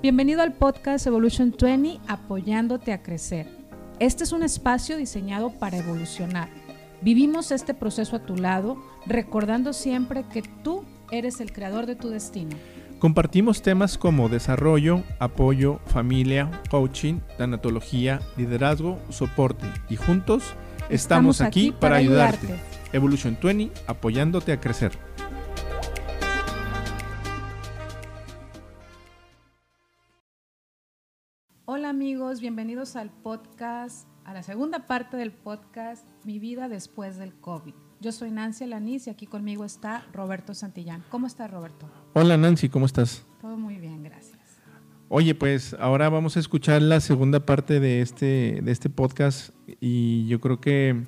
Bienvenido al podcast Evolution 20, apoyándote a crecer. Este es un espacio diseñado para evolucionar. Vivimos este proceso a tu lado, recordando siempre que tú eres el creador de tu destino. Compartimos temas como desarrollo, apoyo, familia, coaching, tanatología, liderazgo, soporte y juntos estamos, aquí, para, ayudarte. Evolution 20, apoyándote a crecer. Amigos, bienvenidos al podcast, a la segunda parte del podcast Mi vida después del COVID. Yo soy Nancy Alaniz y aquí conmigo está Roberto Santillán. ¿Cómo estás, Roberto? Hola Nancy, ¿cómo estás? Todo muy bien, gracias. Oye, pues ahora vamos a escuchar la segunda parte de este, de este podcast y yo creo que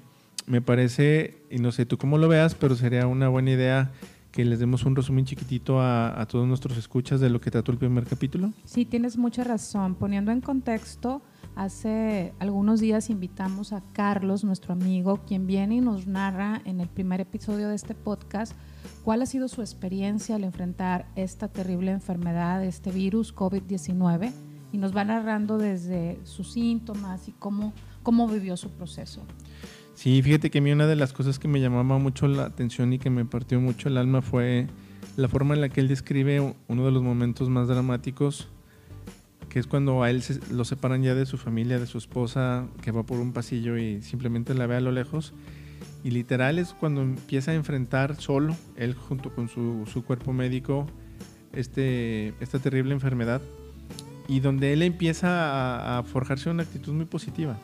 me parece, y no sé tú cómo lo veas, pero sería una buena idea que les demos un resumen chiquitito a, todos nuestros escuchas de lo que trató el primer capítulo. Sí, tienes mucha razón. Poniendo en contexto, hace algunos días invitamos a Carlos, nuestro amigo, quien viene y nos narra en el primer episodio de este podcast cuál ha sido su experiencia al enfrentar esta terrible enfermedad, este virus COVID-19, y nos va narrando desde sus síntomas y cómo, cómo vivió su proceso. Sí, fíjate que a mí una de las cosas que me llamaba mucho la atención y que me partió mucho el alma fue la forma en la que él describe uno de los momentos más dramáticos, que es cuando a él lo separan ya de su familia, de su esposa, que va por un pasillo y simplemente la ve a lo lejos. Y literal es cuando empieza a enfrentar solo, él junto con su, su cuerpo médico, este, esta terrible enfermedad. Y donde él empieza a forjarse una actitud muy positiva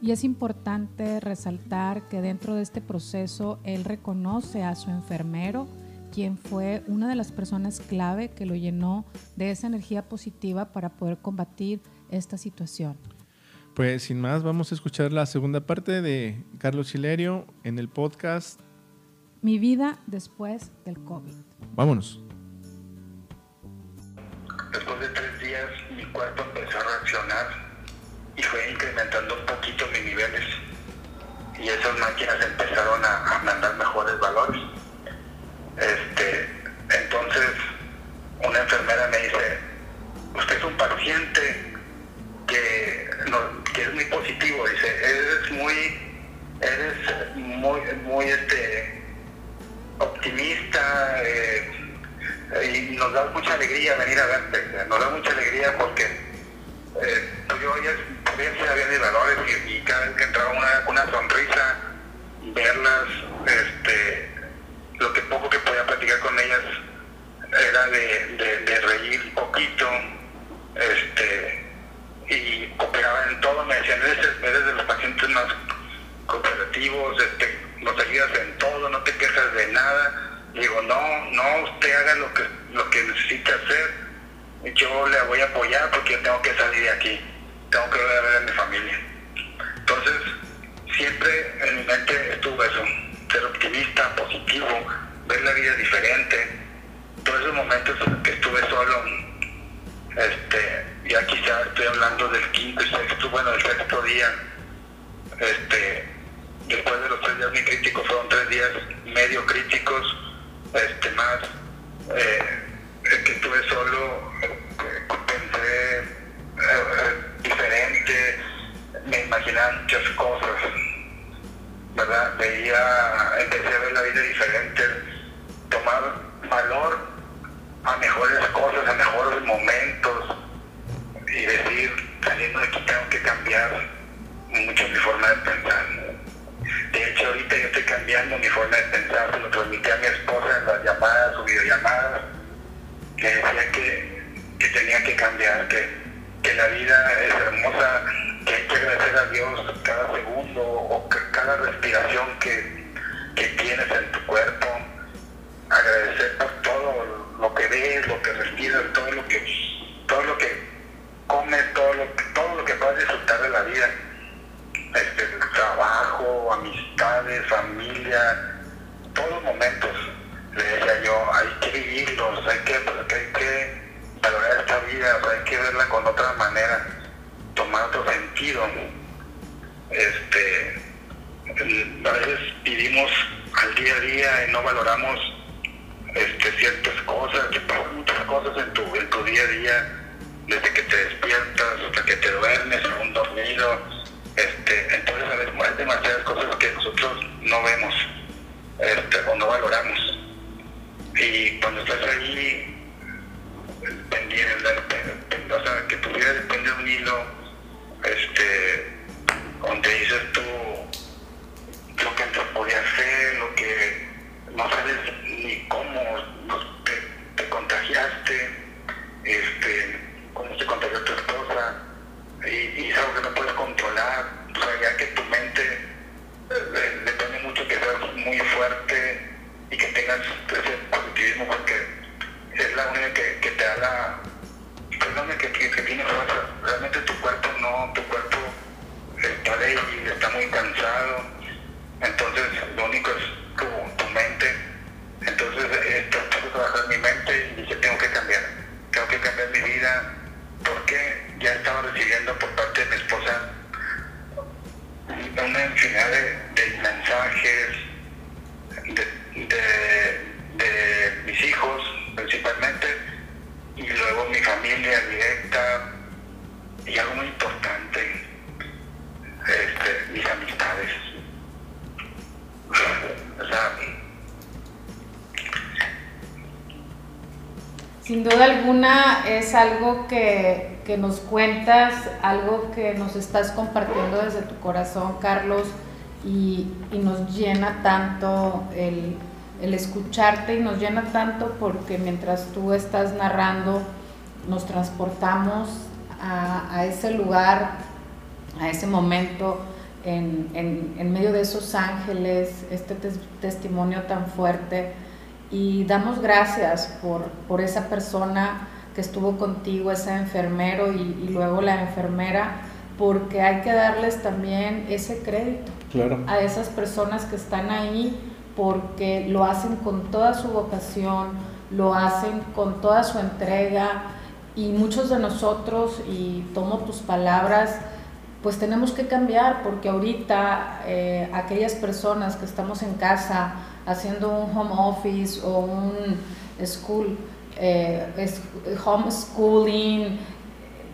y es importante resaltar que dentro de este proceso él reconoce a su enfermero, quien fue una de las personas clave que lo llenó de esa energía positiva para poder combatir esta situación. Pues sin más, vamos a escuchar la segunda parte de Carlos Chilerio en el podcast Mi vida después del COVID. Vámonos. Después de tres días mi cuerpo empezó a reaccionar y fue incrementando un poquito mis niveles. Y esas máquinas empezaron a, mandar mejores valores. Este, entonces una enfermera me dice, usted es un paciente que, es muy positivo, dice, eres muy, eres muy, muy este, optimista eh, y nos da mucha alegría venir a verte, nos da mucha alegría porque eh, pues yo había de valores y, cada vez que entraba una, una sonrisa, verlas, este, lo que poco que podía platicar con ellas era de, de, reír un poquito, este, y cooperaban en todo, me decían, eres, eres de los pacientes más cooperativos, este, nos ayudas en todo, no te quejas de nada. digo, no, no, usted haga lo que, lo que necesite hacer, yo le voy a apoyar porque yo tengo que salir de aquí tengo que ver a mi familia. Entonces, siempre en mi mente estuvo eso, ser optimista, positivo, ver la vida diferente. Todos esos momentos que estuve solo, este, ya quizá estoy hablando del quinto y sexto, bueno, del sexto día, este, después de los tres días muy críticos, fueron tres días medio críticos, este, más, eh, que estuve solo, eh, pensé, eh, diferente, me imaginaba muchas cosas, ¿verdad? Veía, empecé a ver la vida diferente, tomar valor a mejores cosas, a mejores momentos y decir, saliendo de aquí tengo que cambiar mucho mi forma de pensar. De hecho, ahorita yo estoy cambiando mi forma de pensar, se lo transmití a mi esposa en las llamadas o videollamadas, que decía que, que tenía que cambiar, que que la vida es hermosa, que hay que agradecer a Dios cada segundo o cada respiración que, tienes en tu cuerpo, agradecer por todo lo que ves, lo que respiras, todo lo que, todo lo que comes, todo lo, todo lo que puedes disfrutar de la vida. Amistades, familia, todos los momentos, le decía yo, hay que vivirlos, hay que, hay que valorar esta vida, hay que verla con otra manera, tomar otro sentido. Este, a veces vivimos al día a día y no valoramos este, ciertas cosas, que pasan muchas cosas en tu, en tu día a día desde que te despiertas hasta que te duermes, aún dormido. Vemos este, o no valoramos. Y cuando estás ahí, pendiente, o sea, que tu vida depende de un hilo, este, donde dices tú una infinidad de, mensajes de, de, de mis hijos principalmente y luego mi familia directa y algo muy importante, este, mis amistades. O sea, Sin duda alguna es algo que, que, nos cuentas, algo que nos estás compartiendo desde tu corazón, Carlos, y, y nos llena tanto el, el, escucharte y nos llena tanto porque mientras tú estás narrando, nos transportamos a, a ese lugar, a ese momento, en, en, en medio de esos ángeles, este tes testimonio tan fuerte. Y damos gracias por, por esa persona que estuvo contigo, ese enfermero y, y, luego la enfermera, porque hay que darles también ese crédito claro. a esas personas que están ahí porque lo hacen con toda su vocación, lo hacen con toda su entrega y muchos de nosotros, y tomo tus palabras, pues tenemos que cambiar porque ahorita eh, aquellas personas que estamos en casa, haciendo un home office o un school, eh, homeschooling,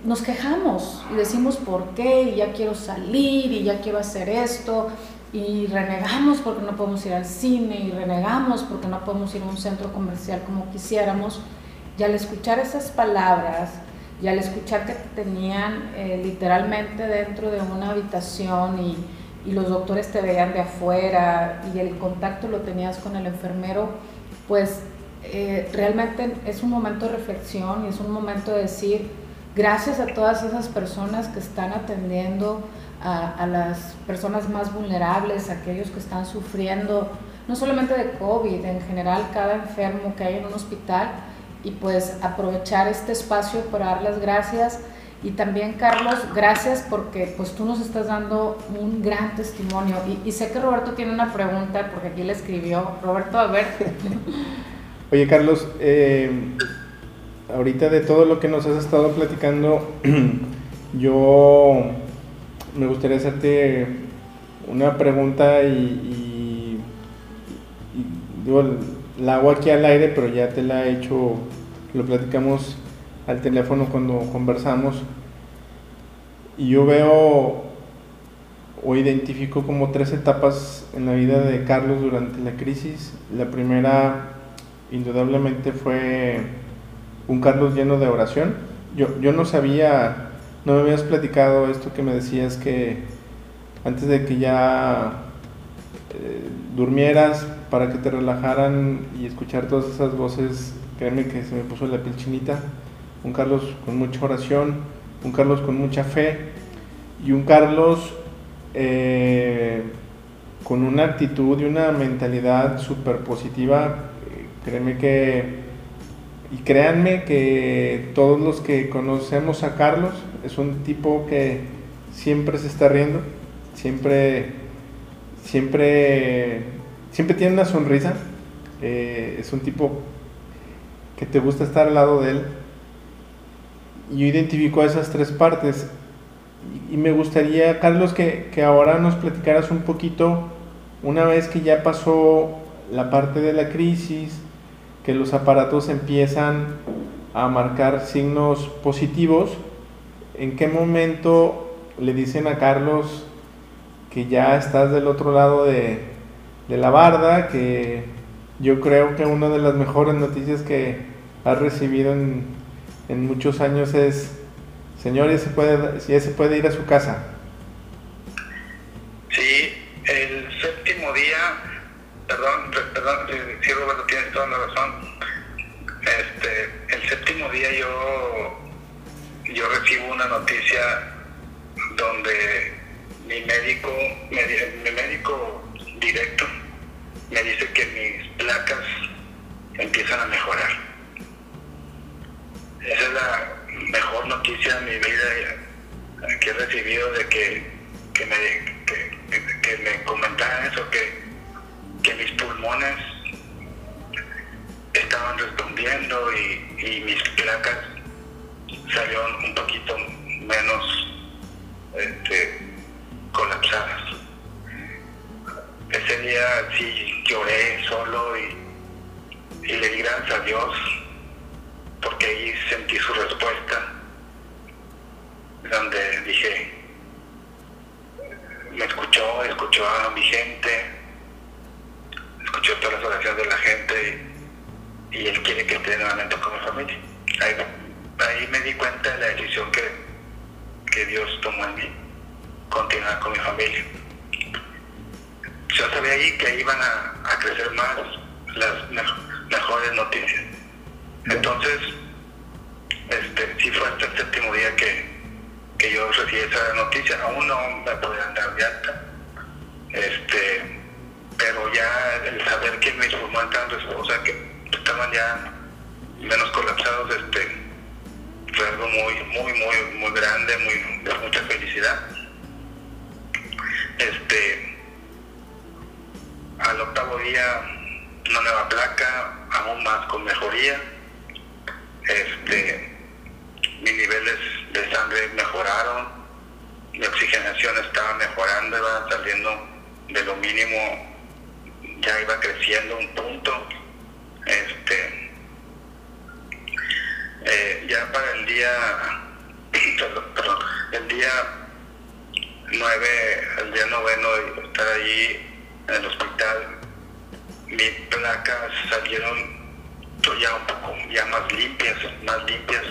nos quejamos y decimos por qué, y ya quiero salir, y ya quiero hacer esto, y renegamos porque no podemos ir al cine, y renegamos porque no podemos ir a un centro comercial como quisiéramos. Y al escuchar esas palabras, y al escuchar que te tenían eh, literalmente dentro de una habitación y, y los doctores te veían de afuera y el contacto lo tenías con el enfermero, pues eh, realmente es un momento de reflexión y es un momento de decir gracias a todas esas personas que están atendiendo a, a las personas más vulnerables, a aquellos que están sufriendo, no solamente de COVID, en general cada enfermo que hay en un hospital y pues aprovechar este espacio para dar las gracias y también, Carlos, gracias porque pues tú nos estás dando un gran testimonio. Y, y, sé que Roberto tiene una pregunta porque aquí le escribió. Roberto, a ver. Oye, Carlos, eh, ahorita de todo lo que nos has estado platicando, yo me gustaría hacerte una pregunta y, digo, la hago aquí al aire, pero ya te la he hecho, lo platicamos al teléfono cuando conversamos y yo veo o identifico como tres etapas en la vida de Carlos durante la crisis. La primera, indudablemente, fue un Carlos lleno de oración. Yo, yo no sabía, no me habías platicado esto que me decías que antes de que ya eh, durmieras para que te relajaran y escuchar todas esas voces, créeme que se me puso la piel chinita un Carlos con mucha oración, un Carlos con mucha fe y un Carlos eh, con una actitud y una mentalidad súper positiva. Créeme que, y créanme que todos los que conocemos a Carlos es un tipo que siempre se está riendo, siempre, siempre, siempre tiene una sonrisa. Eh, es un tipo que te gusta estar al lado de él, yo identifico esas tres partes. Y me gustaría, Carlos, que, que, ahora nos platicaras un poquito, una vez que ya pasó la parte de la crisis, que los aparatos empiezan a marcar signos positivos, ¿en qué momento le dicen a Carlos que ya estás del otro lado de, de la barda, que yo creo que una de las mejores noticias que has recibido en, en muchos años es, señor, ya se, puede, ya se puede ir a su casa? Yo recibo una noticia donde mi médico, mi médico directo me dice que mis placas empiezan a mejorar. Esa es la mejor noticia de mi vida que he recibido de que, que me, que, eso, que, que mis pulmones estaban respondiendo y, y mis placas salieron un poquito menos este, colapsadas. Ese día sí lloré solo y, le di gracias a Dios porque ahí sentí su respuesta, donde dije, me escuchó, escuchó a mi gente, escuchó todas las oraciones de la gente y, y Él quiere que esté nuevamente con mi familia. Ahí, ahí me di cuenta de la decisión que, que Dios tomó en mí, continuar con mi familia. Yo sabía ahí que iban a, crecer más las mejores noticias. Entonces, este, sí fue hasta el séptimo día que, que yo recibí esa noticia. Aún no me podían dar de alta. Este, pero ya el saber que mis pulmones o sea, que estaban ya menos colapsados, este, fue algo muy, muy, muy, muy grande, muy, de mucha felicidad. Este, al octavo día, una nueva placa, aún más con mejoría. Este, mis niveles de sangre mejoraron, mi oxigenación estaba mejorando, iba saliendo de lo mínimo, ya iba creciendo un punto. Este, eh, ya para el día, perdón, el día 9, el día noveno estar allí en el hospital, mis placas salieron ya un poco ya más limpias, más limpias.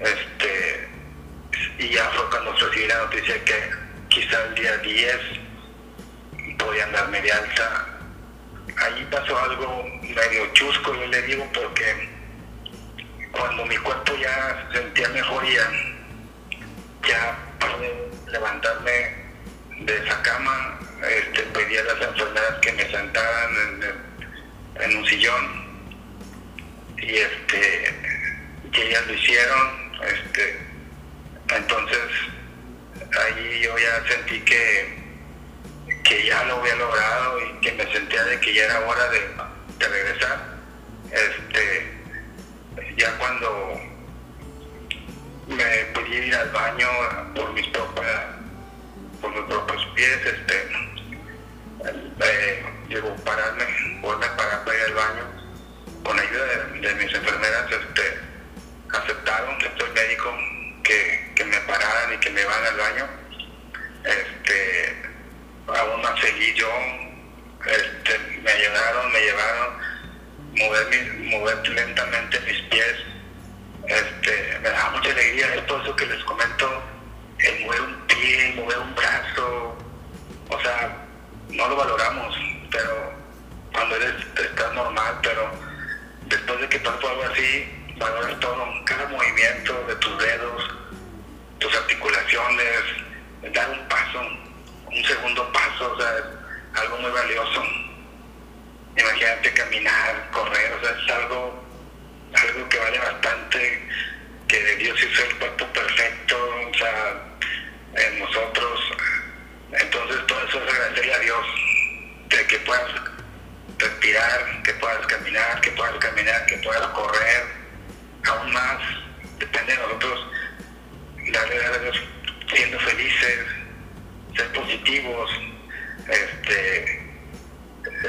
Este, y ya fue cuando recibí la noticia que quizá el día 10 podían darme de alta. Allí pasó algo medio chusco, yo le digo, porque cuando mi cuerpo ya sentía mejoría, ya pude levantarme de esa cama, este, pedí a las enfermeras que me sentaran en, un sillón. Y este y ellas lo hicieron este entonces ahí yo ya sentí que que ya lo había logrado y que me sentía de que ya era hora de, de regresar este ya cuando me pude ir al baño por mis propias por mis propios pies este eh, digo pararme volverme a parar para ir al baño con ayuda de, mis enfermeras este aceptaron estoy médico que, que, me pararan y que me van al baño. Este aún más feliz yo este, me ayudaron me llevaron mover mis, mover lentamente mis pies. Este me da mucha alegría es todo eso que les comento el mover un pie mover un brazo. O sea no lo valoramos pero cuando eres estás normal pero después de que pasó algo así valoras todo cada movimiento de tus dedos tus articulaciones dar un paso un segundo paso o sea algo muy valioso imagínate caminar correr o sea es algo algo que vale bastante que Dios hizo el cuerpo perfecto o sea en nosotros. Entonces todo eso es agradecerle a Dios de que puedas respirar, que puedas caminar, que puedas caminar, que puedas correr, aún más, depende de nosotros darle Dios siendo felices, ser positivos, este,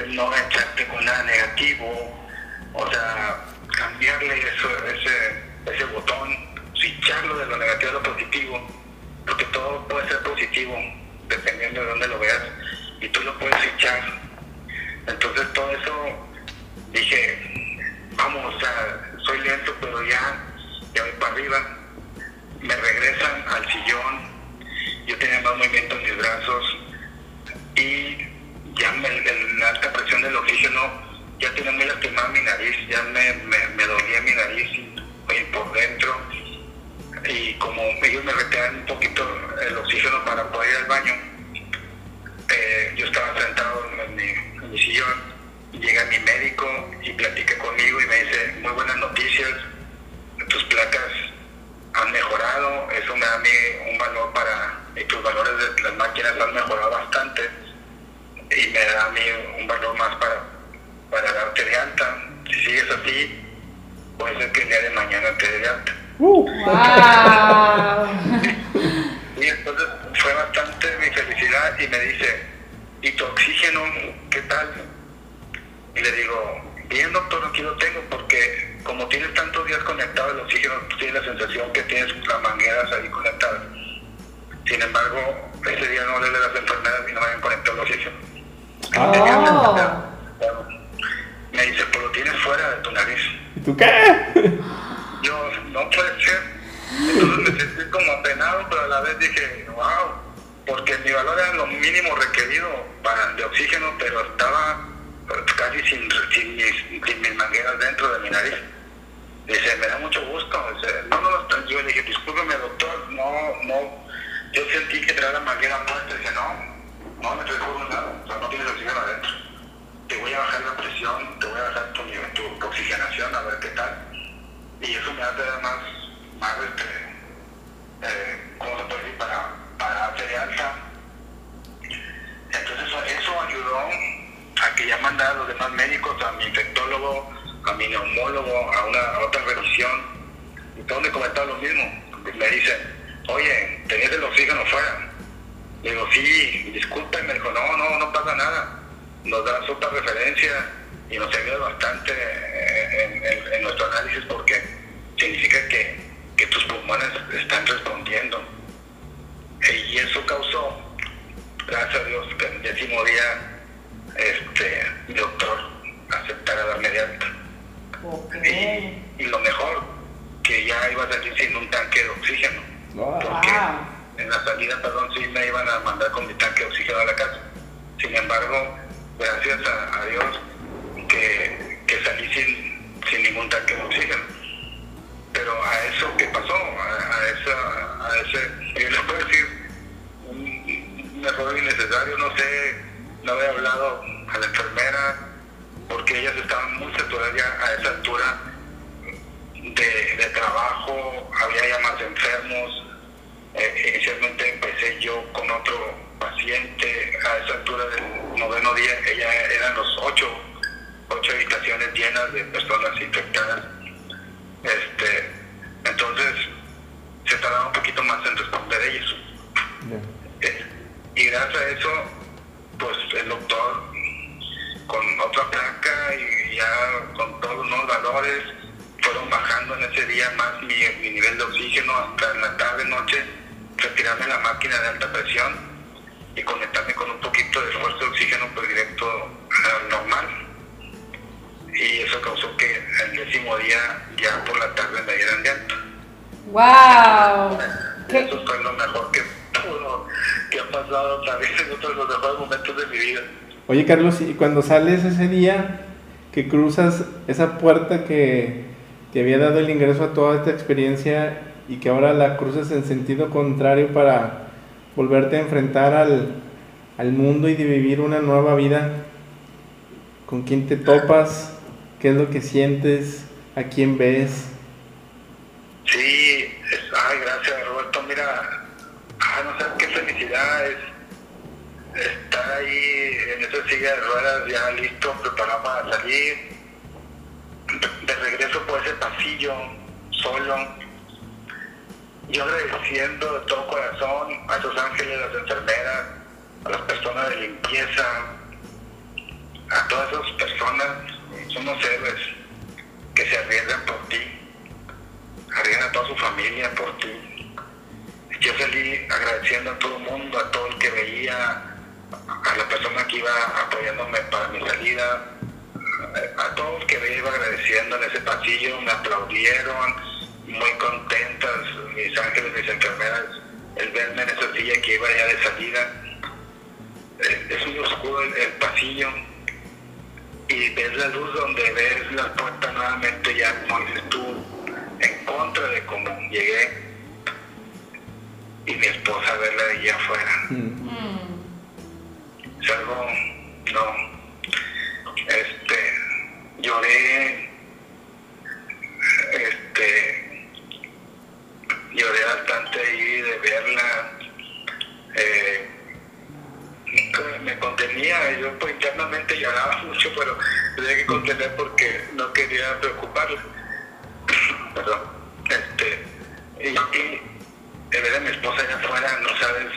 no echarte con nada negativo, o sea, cambiarle eso, ese, ese botón, switcharlo de lo negativo a lo positivo, porque todo puede ser positivo, dependiendo de dónde lo veas, y tú lo puedes switchar. Entonces todo eso, dije, vamos, o sea, soy lento, pero ya, ya voy para arriba. Me regresan al sillón, yo tenía más movimiento en mis brazos y ya me, la alta presión del oxígeno ya tenía muy lastimada mi nariz, ya me, me, dolía mi nariz por dentro. Y como ellos me retiran un poquito el oxígeno para poder ir al baño, eh, yo estaba sentado en mi, sillón, llega mi médico y platica conmigo y me dice, muy buenas noticias, tus placas han mejorado, eso me da a mí un valor para, y tus valores de las máquinas han mejorado bastante y me da a mí un valor más para, para darte de alta. Si sigues así, puede ser que el día de mañana te dé de alta. Uh. y entonces fue bastante mi felicidad y me dice, ¿y tu oxígeno qué tal? Y le digo, bien doctor, aquí lo tengo porque como tienes tantos días conectado el oxígeno, tienes la sensación que tienes las mangueras ahí conectadas. Sin embargo, ese día no le de las enfermedades y no me habían conectado el oxígeno. Oh. Me dice, pues lo tienes fuera de tu nariz. ¿Y tú qué? Yo, no puede ser. Entonces me sentí como apenado, pero a la vez dije, wow, porque mi valor era lo mínimo requerido para, de oxígeno, pero estaba casi sin, sin, mis, mangueras dentro de mi nariz. Dice, me da mucho gusto. Dice, no, no, yo le dije, discúlpeme doctor, no, no. Yo sentí que traía la manguera puesta. Dice, no, no me transformo nada, o sea, no tienes oxígeno adentro. Te voy a bajar la presión, te voy a bajar tu, tu oxigenación, a ver qué tal. Y eso me hace más, más este, eh, ¿cómo se puede decir? Para, para hacer alta. Entonces eso, ayudó a que ya mandara a los demás médicos, a mi infectólogo, a mi neumólogo, a, una, a otra revisión. Y todos me comentaban lo mismo. Me dicen, oye, tenías el oxígeno fuera le digo, sí, disculpen, me dijo, no, no, no pasa nada. Nos da otra referencia y nos ayuda bastante en, en, nuestro análisis porque significa que, que, tus pulmones están respondiendo. Y eso causó, gracias a Dios, que el décimo día este, mi doctor aceptara darme de alta. Y, lo mejor, que ya iba a salir sin un tanque de oxígeno. Porque en la salida, perdón, sí me iban a mandar con mi tanque de oxígeno a la casa. Sin embargo, gracias a, Dios que, que salí sin, sin, ningún tanque de oxígeno. Pero a eso que pasó, a, esa, a ese, yo les puedo decir, un, error innecesario, no sé, no había hablado a la enfermera, porque ellas estaban muy saturadas ya a esa altura de, de trabajo, había ya más enfermos, eh, inicialmente empecé yo con otro paciente a esa altura del noveno día, ella eran los ocho, ocho habitaciones llenas de personas infectadas. Este, entonces se tardaba un poquito más en responder ellos. Eh, y gracias a eso, pues el doctor con otra placa y ya con todos los valores fueron bajando en ese día más mi, mi nivel de oxígeno hasta en la tarde, noche retirarme la máquina de alta presión y conectarme con un poquito de esfuerzo de oxígeno por pues, directo normal. Y eso causó que el décimo día, ya por la tarde, me dieran de alta. ¡Wow! Eso fue lo mejor que que ha pasado también en otro de los mejores momentos de mi vida. Oye, Carlos, y cuando sales ese día que cruzas esa puerta que, que había dado el ingreso a toda esta experiencia y que ahora la cruzas en sentido contrario para volverte a enfrentar al, al mundo y de vivir una nueva vida, con quién te topas, qué es lo que sientes, a quién ves. Sí, ay, gracias Roberto, mira, ay, no sé qué felicidad es estar ahí en esa silla de ruedas ya listo, preparado para salir, de regreso por ese pasillo, solo, yo agradeciendo de todo corazón a esos ángeles, a las enfermeras, a las personas de limpieza, a todas esas personas, somos héroes que se arriesgan por ti, arriesgan a toda su familia por ti. Yo salí agradeciendo a todo el mundo, a todo el que veía, la persona que iba apoyándome para mi salida, a todos que me iba agradeciendo en ese pasillo, me aplaudieron, muy contentas, mis ángeles, mis enfermeras, el verme en esa silla que iba ya de salida. Eh, es muy oscuro el, el pasillo y ves la luz donde ves la puerta nuevamente ya, como dices tú, en contra de cómo llegué y mi esposa verla de allá afuera. Es algo, no, lloré, este, lloré bastante ahí de verla, eh, me contenía, yo pues internamente lloraba mucho, pero tenía que contener porque no quería preocuparla. Perdón. Este, y, de ver a mi esposa allá afuera, no sabes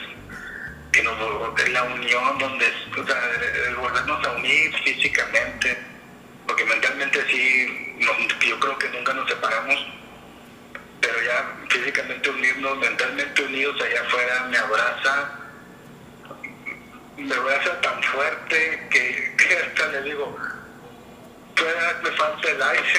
que nos es la unión donde, o sea, volvernos a unir físicamente, porque mentalmente sí, yo creo que nunca nos separamos, pero ya físicamente unirnos, mentalmente unidos allá afuera, me abraza, me abraza tan fuerte que, hasta le digo, todavía me falta el aire.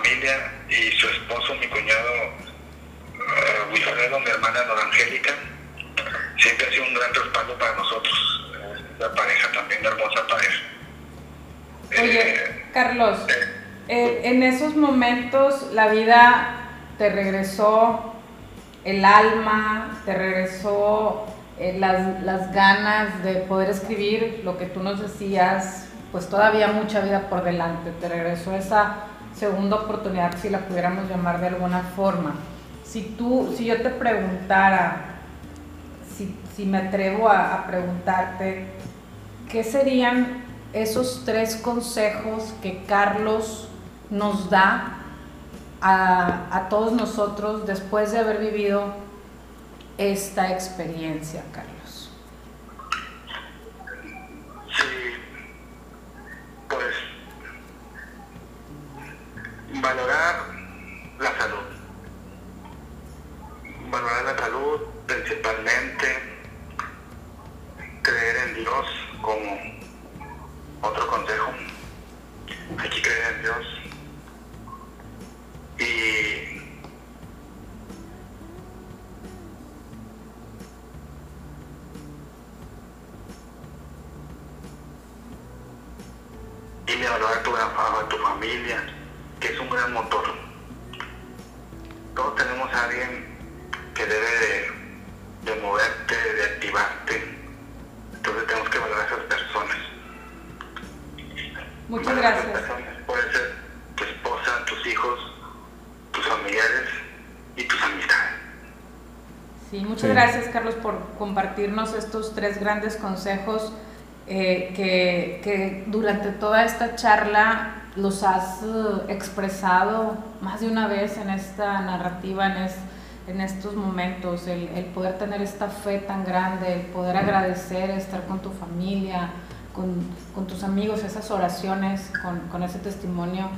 Familia, y su esposo, mi cuñado eh, Wilfredo, mi hermana Nora Angélica. Siempre ha sido un gran respaldo para nosotros, eh, la pareja también, una hermosa pareja. Oye, Eh, Carlos, eh, eh, en esos momentos la vida te regresó el alma, te regresó eh, las, las ganas de poder escribir lo que tú nos decías, pues todavía mucha vida por delante, te regresó esa segunda oportunidad, si la pudiéramos llamar de alguna forma. Si tú, si yo te preguntara, si, si me atrevo a, preguntarte, ¿qué serían esos tres consejos que Carlos nos da a, a todos nosotros después de haber vivido esta experiencia, Carlos? Sí, pues valorar la salud. Valorar la salud principalmente, creer en Dios como otro consejo. Hay que creer en Dios. Y y de valorar a tu, a tu familia, que es un gran motor. Todos tenemos a alguien que debe de, de moverte, de activarte. Entonces tenemos que valorar a esas personas. Muchas Valorar a esas gracias. personas. Puede ser tu esposa, tus hijos, tus familiares y tus amistades. Sí, muchas Sí. gracias, Carlos, por compartirnos estos tres grandes consejos eh, que, que durante toda esta charla los has eh, expresado más de una vez en esta narrativa, en, es- en estos momentos, el, el poder tener esta fe tan grande, el poder agradecer, estar con tu familia, con, con tus amigos, esas oraciones, con, con ese testimonio,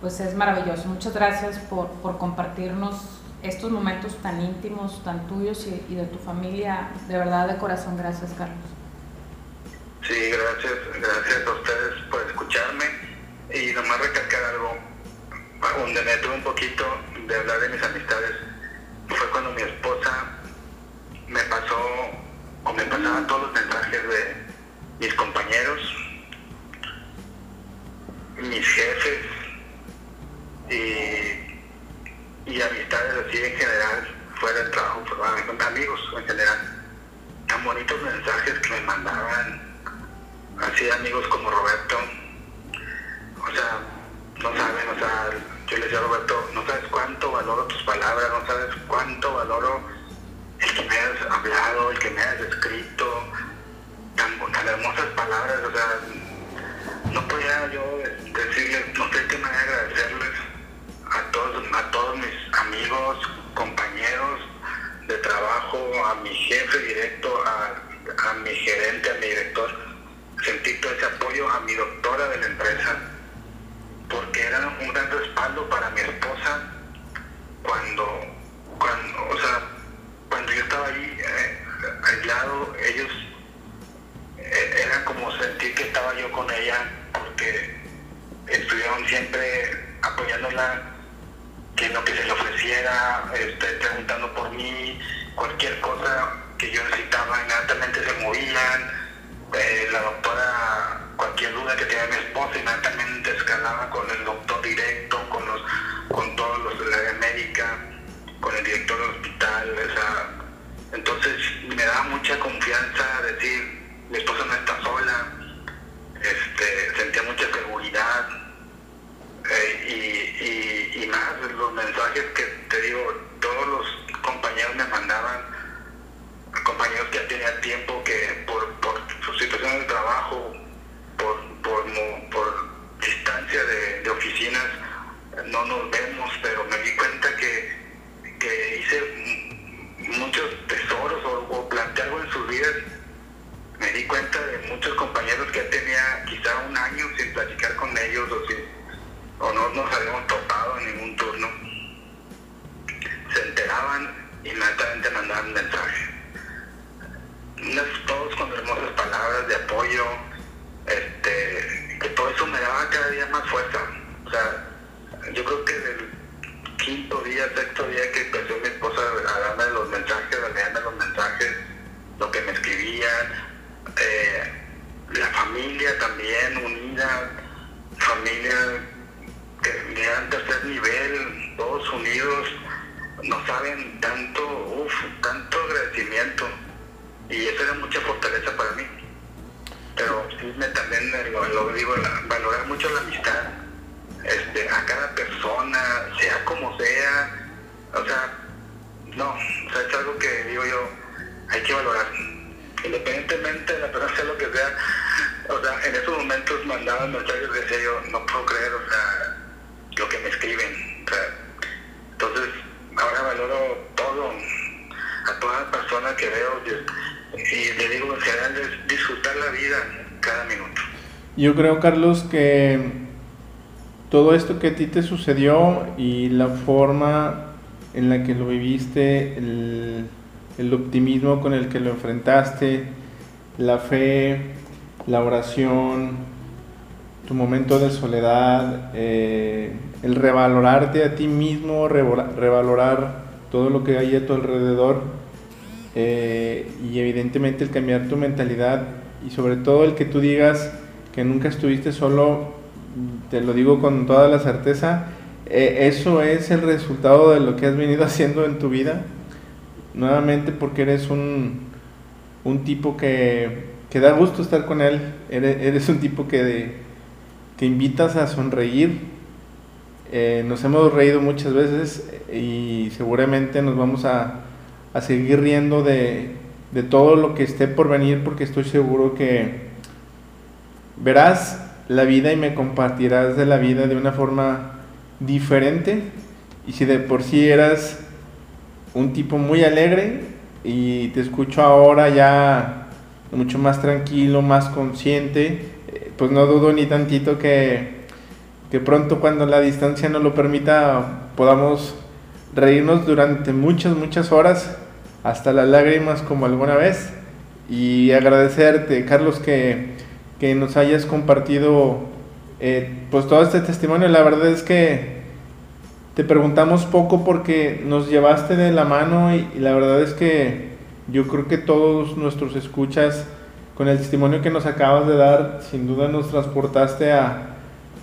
pues es maravilloso. Muchas gracias por, por compartirnos estos momentos tan íntimos, tan tuyos y, y de tu familia. De verdad, de corazón, gracias, Carlos. Sí, gracias, gracias a ustedes por escucharme y nomás recalcar algo, donde me detuve un poquito de hablar de mis amistades, fue cuando mi esposa me pasó o me pasaban todos los mensajes de mis compañeros, mis jefes y, y amistades así en general, fuera del trabajo, pues, amigos en general tan bonitos mensajes que me mandaban, así amigos como Roberto, o sea, no saben, o sea, yo le decía a Roberto, no sabes cuánto valoro tus palabras, no sabes cuánto valoro el que me hayas hablado, el que me hayas escrito, tan, tan hermosas palabras, o sea, no podía yo decirles, no sé qué manera de agradecerles a todos, a todos mis amigos, apoyo a mi doctora de la empresa, porque era un gran respaldo para mi esposa cuando, cuando o sea, cuando yo estaba ahí eh, aislado, ellos eh, eran como sentir que estaba yo con ella, porque estuvieron siempre apoyándola, que lo que se le ofreciera, este, preguntando por mí, cualquier cosa que yo necesitaba, inmediatamente se movían. Eh, la doctora, cualquier duda que tenía mi esposa, inmediatamente escalaba con el doctor directo, con los con todos los de la médica, con el director del hospital. O entonces me da mucha confianza decir, mi esposa no está sola, este, sentía mucha seguridad. Eh, y, y más los mensajes que te digo, todos los compañeros me mandaban, compañeros que ya tenían tiempo que por, por su situación de trabajo, por, por, por distancia de, oficinas, no nos vemos, pero me di cuenta que, que hice muchos tesoros o, o planteé algo en sus vidas. Me di cuenta de muchos compañeros que tenía quizá un año sin platicar con ellos o, sin, o no nos habíamos topado en ningún turno se enteraban inmediatamente mandaban mensaje. Todos con hermosas palabras de apoyo, este, que todo eso me daba cada día más fuerza. O sea, yo creo que del quinto día, sexto día que empezó mi esposa a darme los mensajes, a leerme los mensajes, lo que me escribían, eh, la familia también unida, familia que de tercer nivel, todos unidos, no saben tanto, uff, tanto agradecimiento. Y eso era mucha fortaleza para mí. Pero sí me también lo, digo, valorar mucho la amistad, este, a cada persona, sea como sea, o sea, no, o sea, es algo que digo yo, hay que valorar. Independientemente de la persona sea lo que sea, o sea, en esos momentos mandaban mensajes decía yo, no puedo creer, o sea, lo que me escriben. O sea, entonces, ahora valoro todo, a toda persona que veo y le digo en general es disfrutar la vida cada minuto. Yo creo, Carlos, que todo esto que a ti te sucedió y la forma en la que lo viviste, el, el optimismo con el que lo enfrentaste, la fe, la oración, tu momento de soledad, eh, el revalorarte a ti mismo, revalorar todo lo que hay a tu alrededor eh, y evidentemente el cambiar tu mentalidad y sobre todo el que tú digas que nunca estuviste solo, te lo digo con toda la certeza, eh, eso es el resultado de lo que has venido haciendo en tu vida, nuevamente porque eres un, un tipo que, que da gusto estar con él, eres, un tipo que, que invitas a sonreír, eh, nos hemos reído muchas veces y seguramente nos vamos a, a seguir riendo de, de, todo lo que esté por venir porque estoy seguro que verás la vida y me compartirás de la vida de una forma diferente. Y si de por sí eras un tipo muy alegre y te escucho ahora ya mucho más tranquilo, más consciente, eh, pues no dudo ni tantito que que pronto cuando la distancia nos lo permita podamos reírnos durante muchas, muchas horas, hasta las lágrimas como alguna vez. Y agradecerte, Carlos, que, que nos hayas compartido eh, pues todo este testimonio. La verdad es que te preguntamos poco porque nos llevaste de la mano y, la verdad es que yo creo que todos nuestros escuchas, con el testimonio que nos acabas de dar, sin duda nos transportaste a,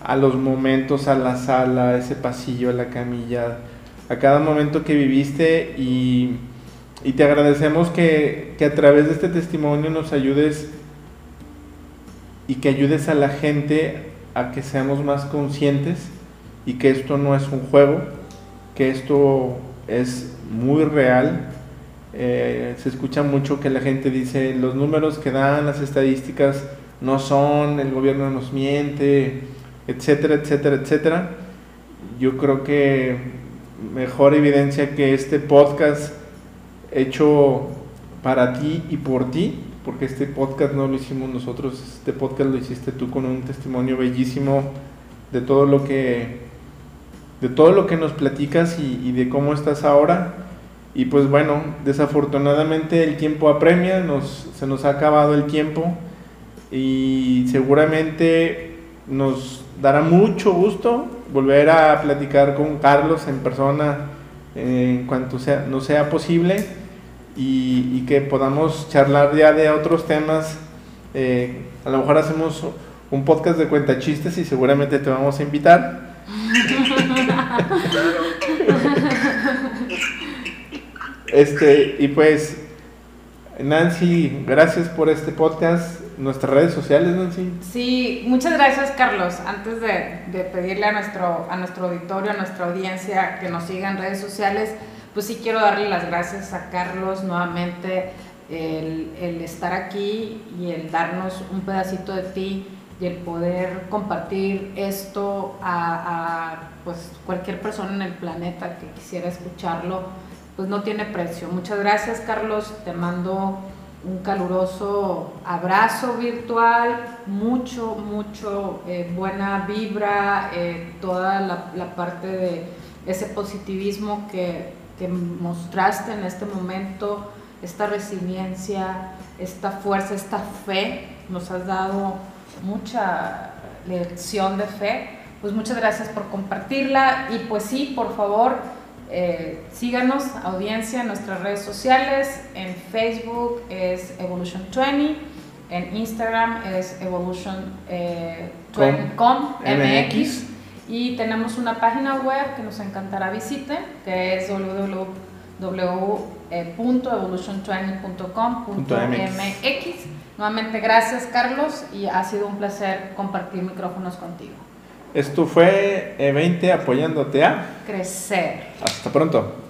a los momentos, a la sala, a ese pasillo, a la camilla, a cada momento que viviste y, y te agradecemos que, que, a través de este testimonio nos ayudes y que ayudes a la gente a que seamos más conscientes y que esto no es un juego, que esto es muy real. Eh, se escucha mucho que la gente dice los números que dan, las estadísticas no son, el gobierno nos miente, etcétera, etcétera, etcétera. Yo creo que mejor evidencia que este podcast hecho para ti y por ti, porque este podcast no lo hicimos nosotros, este podcast lo hiciste tú con un testimonio bellísimo de todo lo que de todo lo que nos platicas y, de cómo estás ahora. Y pues bueno, desafortunadamente el tiempo apremia, nos, se nos ha acabado el tiempo y seguramente nos dará mucho gusto volver a platicar con Carlos en persona en cuanto sea, no sea posible y, que podamos charlar ya de otros temas. Eh, a lo mejor hacemos un podcast de cuenta chistes y seguramente te vamos a invitar. Este, y pues, Nancy, gracias por este podcast. Nuestras redes sociales, Nancy. Sí, muchas gracias, Carlos. Antes de, de pedirle a nuestro, a nuestro auditorio, a nuestra audiencia que nos siga en redes sociales, pues sí quiero darle las gracias a Carlos nuevamente el, el, estar aquí y el darnos un pedacito de ti y el poder compartir esto a, pues, cualquier persona en el planeta que quisiera escucharlo, pues no tiene precio. Muchas gracias Carlos, te mando un caluroso abrazo virtual, mucho, mucho eh, buena vibra, eh, toda la, la parte de ese positivismo que, que mostraste en este momento, esta resiliencia, esta fuerza, esta fe, nos has dado mucha lección de fe. Pues muchas gracias por compartirla y pues sí, por favor, eh, síganos, audiencia, en nuestras redes sociales. En Facebook es Evolution 20, en Instagram es Evolution eh, MX. Y tenemos una página web que nos encantará visiten, que es www.evolution20.com.mx. Nuevamente, gracias Carlos y ha sido un placer compartir micrófonos contigo. Esto fue E20 apoyándote a crecer. Hasta pronto.